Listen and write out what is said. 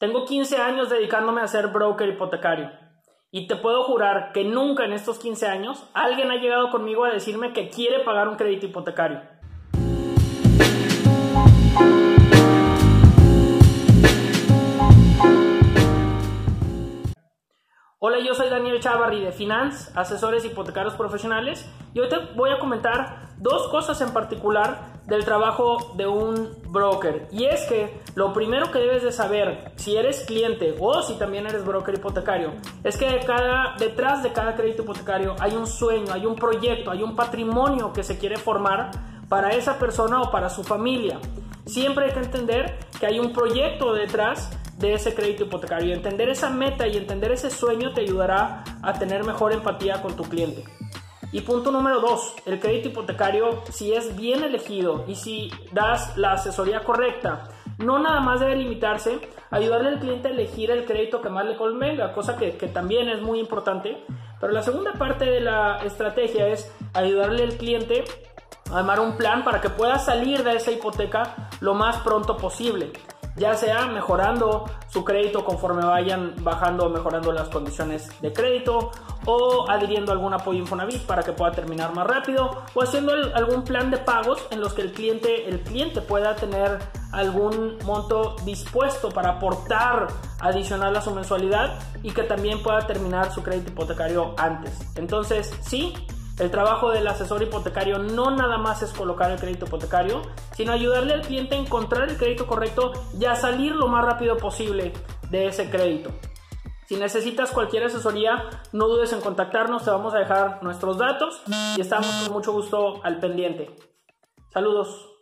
Tengo 15 años dedicándome a ser broker hipotecario y te puedo jurar que nunca en estos 15 años alguien ha llegado conmigo a decirme que quiere pagar un crédito hipotecario. Hola, yo soy Daniel Chavarri de Finance, asesores hipotecarios profesionales, y hoy te voy a comentar dos cosas en particular del trabajo de un broker. Y es que lo primero que debes de saber, si eres cliente o si también eres broker hipotecario, es que detrás de cada crédito hipotecario hay un sueño, hay un proyecto, hay un patrimonio que se quiere formar para esa persona o para su familia. Siempre hay que entender que hay un proyecto detrás de ese crédito hipotecario. Entender esa meta y entender ese sueño te ayudará a tener mejor empatía con tu cliente. Y punto número dos, el crédito hipotecario, si es bien elegido y si das la asesoría correcta, no nada más debe limitarse a ayudarle al cliente a elegir el crédito que más le convenga, cosa que, que también es muy importante. Pero la segunda parte de la estrategia es ayudarle al cliente a armar un plan para que pueda salir de esa hipoteca lo más pronto posible ya sea mejorando su crédito conforme vayan bajando o mejorando las condiciones de crédito o adhiriendo algún apoyo Infonavit para que pueda terminar más rápido o haciendo algún plan de pagos en los que el cliente, el cliente pueda tener algún monto dispuesto para aportar adicional a su mensualidad y que también pueda terminar su crédito hipotecario antes. Entonces, sí, el trabajo del asesor hipotecario no nada más es colocar el crédito hipotecario, sino ayudarle al cliente a encontrar el crédito correcto y a salir lo más rápido posible de ese crédito. Si necesitas cualquier asesoría, no dudes en contactarnos, te vamos a dejar nuestros datos y estamos con mucho gusto al pendiente. Saludos.